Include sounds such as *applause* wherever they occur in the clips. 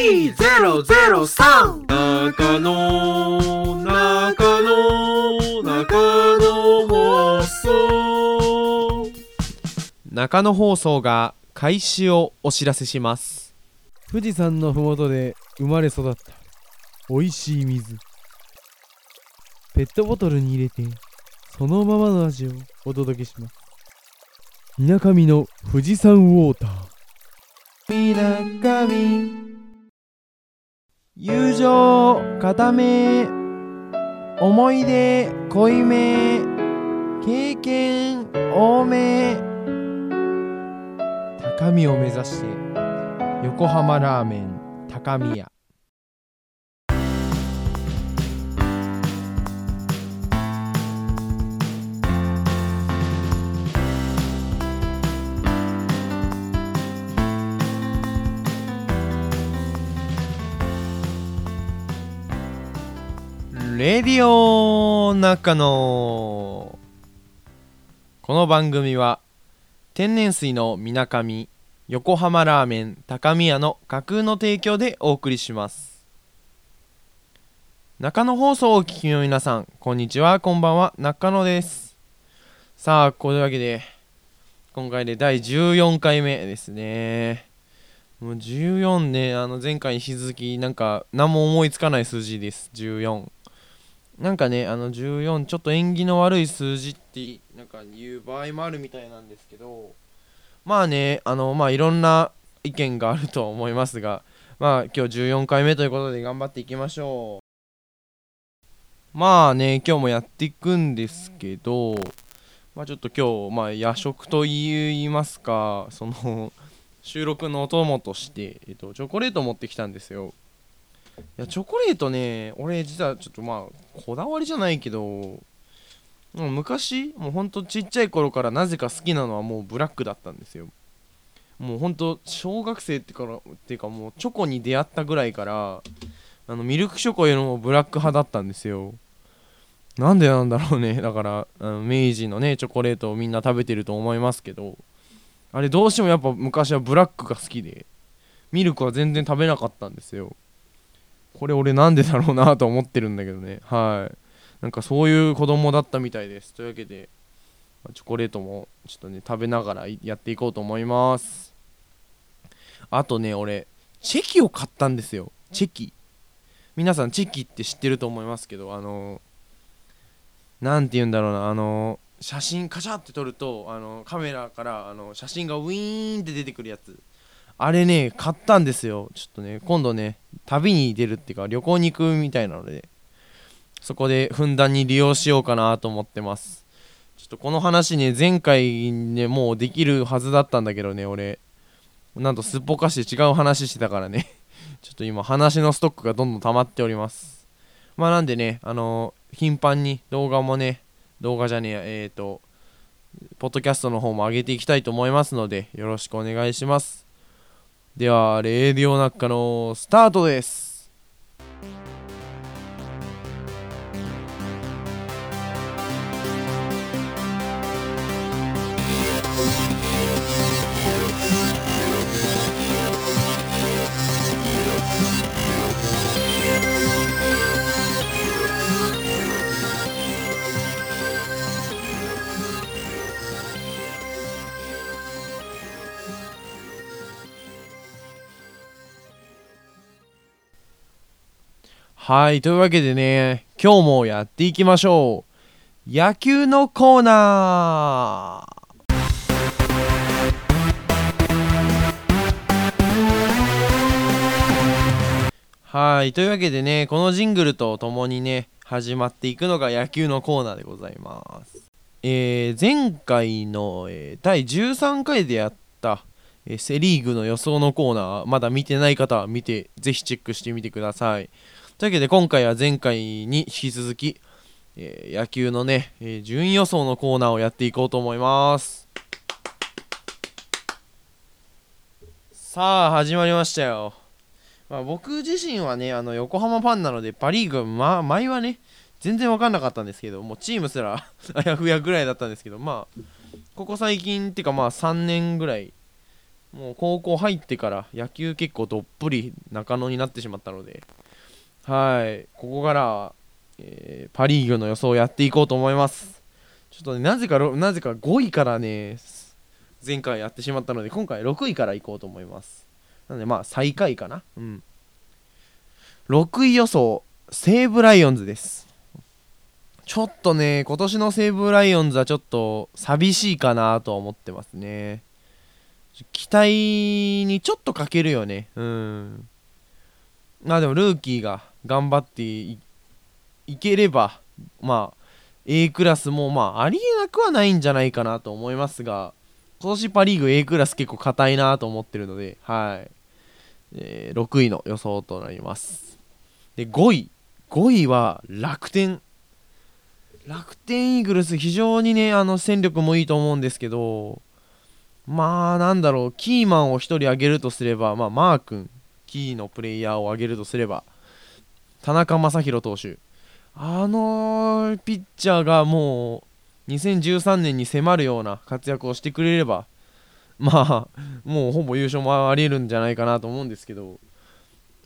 003中野中野中野放送中野放送が開始をお知らせします富士山のふもとで生まれ育った美味しい水ペットボトルに入れてそのままの味をお届けしますみなかみの富士山ウォーターみなかみ友情固め思い出濃いめ経験多め高みを目指して横浜ラーメン高宮。レディオ中野この番組は天然水のみなかみ横浜ラーメン高宮の架空の提供でお送りします。中野放送をお聞きの皆さんこんにちはこんばんは中野です。さあこういうわけで今回で第14回目ですね。もう14ねあの前回に引き続きなんか何も思いつかない数字です。14なんかねあの14ちょっと縁起の悪い数字ってなんか言う場合もあるみたいなんですけどまあねあのまあいろんな意見があると思いますがまあ今日14回目ということで頑張っていきましょう。まあね今日もやっていくんですけどまあちょっと今日まあ夜食と言いますかその収録のお供として、えっと、チョコレート持ってきたんですよ。いやチョコレートね俺実はちょっとまあこだわりじゃないけどもう昔もうほんとちっちゃい頃からなぜか好きなのはもうブラックだったんですよ。もうほんと小学生ってからっていうかもうチョコに出会ったぐらいからあのミルクチョコよりもブラック派だったんですよ。なんでなんだろうね。だからあの明治のねチョコレートをみんな食べてると思いますけどあれどうしてもやっぱ昔はブラックが好きでミルクは全然食べなかったんですよ。これ俺なんでだろうなと思ってるんだけどね。はい。なんかそういう子供だったみたいです。というわけでチョコレートもちょっとね食べながらやっていこうと思います。あとね俺チェキを買ったんですよ。チェキ。皆さんチェキって知ってると思いますけどあの何て言うんだろうな。あの写真カシャって撮るとあのカメラからあの写真がウィーンって出てくるやつ。あれね、買ったんですよ。ちょっとね、今度ね、旅に出るっていうか、旅行に行くみたいなので、そこでふんだんに利用しようかなと思ってます。ちょっとこの話ね、前回ね、もうできるはずだったんだけどね、俺、なんとすっぽかして違う話してたからね、*laughs* ちょっと今話のストックがどんどん溜まっております。まあなんでね、あのー、頻繁に動画もね、動画じゃねえや、えっ、ー、と、ポッドキャストの方も上げていきたいと思いますので、よろしくお願いします。では、レディオナッカのスタートです。はい、というわけでね、今日もやっていきましょう。野球のコーナーはい、というわけでね、このジングルとともにね、始まっていくのが野球のコーナーでございます。えー、前回の、えー、第13回でやった、えー、セ・リーグの予想のコーナー、まだ見てない方は見て、ぜひチェックしてみてください。というわけで今回は前回に引き続き、えー、野球のね、えー、順位予想のコーナーをやっていこうと思います。さあ始まりましたよ、まあ、僕自身はねあの横浜ファンなのでパ・リーグ、ま、前はね全然分かんなかったんですけどもうチームすら *laughs* あやふやぐらいだったんですけどまあここ最近っていうかまあ3年ぐらいもう高校入ってから野球結構どっぷり中野になってしまったのではい。ここから、えーパ・リーグの予想をやっていこうと思います。ちょっとねなぜかなぜか5位からね前回やってしまったので今回6位からいこうと思います。なのでまあ最下位かな。うん。6位予想西武ライオンズです。ちょっとね今年の西武ライオンズはちょっと寂しいかなとは思ってますね。期待にちょっと欠けるよね。うん。まあでもルーキーが頑張っていければまあ A クラスもまあありえなくはないんじゃないかなと思いますが今年パ・リーグ A クラス結構硬いなと思ってるのではい、えー6位の予想となります。で5位。5位は楽天。楽天イーグルス非常にねあの戦力もいいと思うんですけどまあなんだろうキーマンを1人挙げるとすればまあマー君キーのプレイヤーを挙げるとすれば田中将大投手。あのピッチャーがもう2013年に迫るような活躍をしてくれればまあもうほぼ優勝もありえるんじゃないかなと思うんですけど。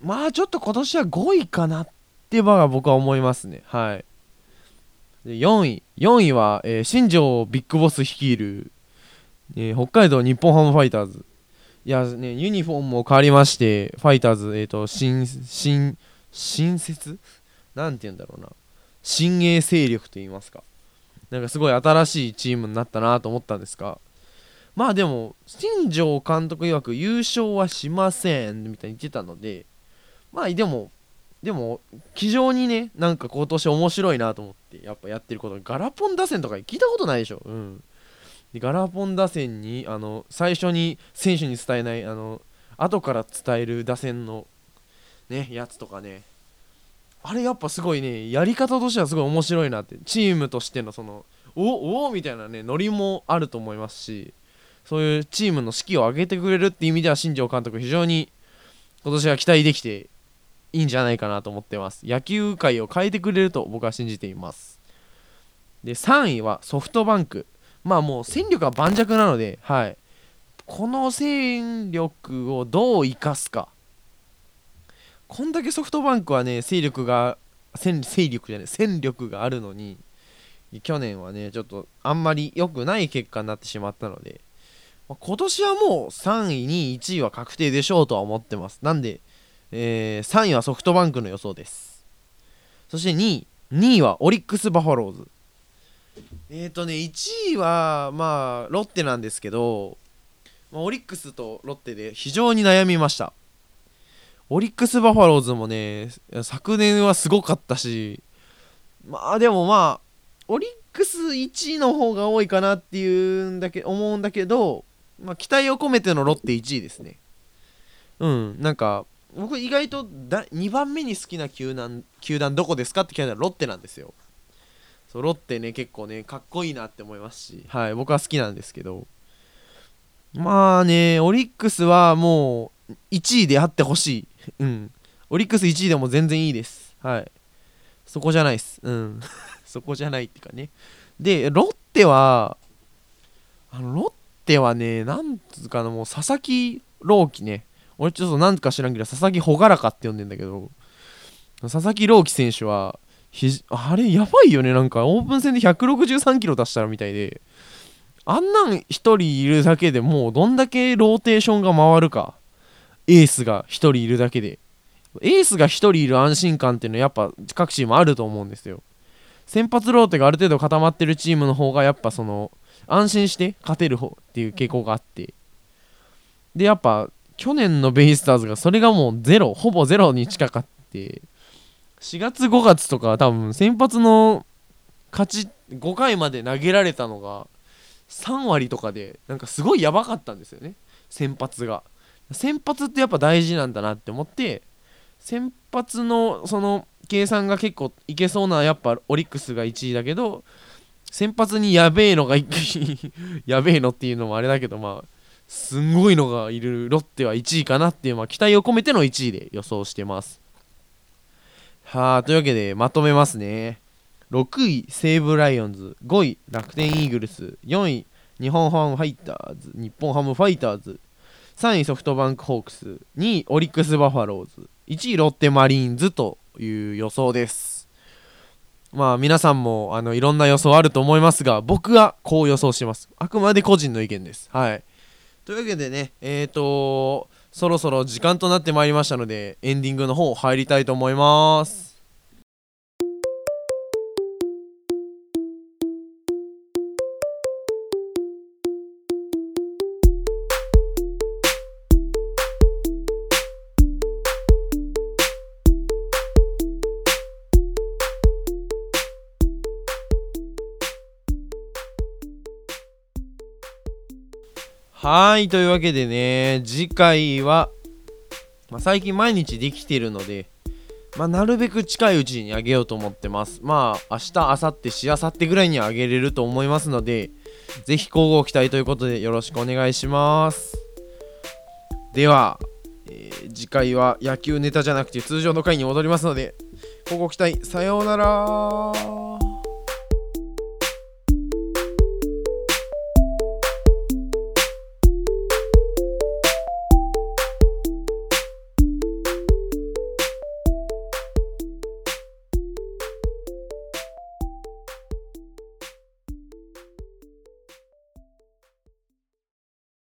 まあちょっと今年は5位かなってばが僕は思いますね。はい。で4位。4位は、えー新庄ビッグボス率いる、えー北海道日本ハムファイターズ。いやねユニフォームも変わりましてファイターズえっ、と新新新設なんて言うんだろうな。新鋭勢力と言いますか。なんかすごい新しいチームになったなと思ったんですがまあでも新庄監督曰く優勝はしませんみたいに言ってたのでまあでもでも非常にねなんか今年面白いなと思ってやっぱやってること。ガラポン打線とか聞いたことないでしょ？うん。でガラポン打線にあの最初に選手に伝えないあの後から伝える打線のねやつとかね。あれやっぱすごいねやり方としてはすごい面白いなって。チームとしてのそのおおみたいなねノリもあると思いますしそういうチームの士気を上げてくれるっていう意味では新庄監督非常に今年は期待できていいんじゃないかなと思ってます。野球界を変えてくれると僕は信じています。で3位はソフトバンク。まあもう戦力が盤石なのではい。この戦力をどう生かすか。こんだけソフトバンクはね勢力が戦勢力じゃない戦力があるのに去年はねちょっとあんまり良くない結果になってしまったので、まあ今年はもう3位2位1位は確定でしょうとは思ってます。なんで、えー3位はソフトバンクの予想です。そして2位2位はオリックス・バファローズ。えーとね1位はまあロッテなんですけど、まあオリックスとロッテで非常に悩みました。オリックス・バファローズもね昨年はすごかったしまあでもまあオリックス1位の方が多いかなっていうんだけ思うんだけど、まあ、期待を込めてのロッテ1位ですね。うんなんか僕意外とだ2番目に好きな球団球団どこですかって聞かれたらロッテなんですよ。そうロッテね結構ねかっこいいなって思いますしはい僕は好きなんですけど。まあねオリックスはもう1位であってほしい。うん。オリックス1位でも全然いいです。はい。そこじゃないです。うん。*laughs* そこじゃないっていうかね。でロッテはあのロッテはねなんつうかなもう佐々木朗希ね。俺ちょっとなんか知らんけど佐々木朗らかって呼んでんだけど佐々木朗希選手はひあれやばいよね。なんかオープン戦で163キロ出したらみたいであんなん1人いるだけでもうどんだけローテーションが回るか。エースが1人いるだけで。エースが1人いる安心感っていうのはやっぱ各チームあると思うんですよ。先発ローテがある程度固まってるチームの方がやっぱその安心して勝てる方っていう傾向があって。でやっぱ去年のベイスターズがそれがもうゼロほぼゼロに近かって。4月5月とか多分先発の勝ち5回まで投げられたのが3割とかでなんかすごいやばかったんですよね。先発が。先発ってやっぱ大事なんだなって思って先発のその計算が結構いけそうなやっぱオリックスが1位だけど先発にやべえのが *laughs* やべえのっていうのもあれだけどまあすんごいのがいるロッテは1位かなっていう、まあ、期待を込めての1位で予想してます。はあというわけでまとめますね。6位西武ライオンズ。5位楽天イーグルス。4位日本ハムファイターズ。日本ハムファイターズ。3位ソフトバンクホークス2位オリックス・バファローズ1位ロッテ・マリーンズという予想です。まあ皆さんもあのいろんな予想あると思いますが僕はこう予想してます。あくまで個人の意見です。はい。というわけでねえーとそろそろ時間となってまいりましたのでエンディングの方入りたいと思います。はいというわけでね次回は、まあ、最近毎日できてるので、まあ、なるべく近いうちにあげようと思ってます。まあ明日明後日しあさってぐらいにあげれると思いますのでぜひ交互期待ということでよろしくお願いします。では、えー次回は野球ネタじゃなくて通常の回に戻りますので交互期待さようなら。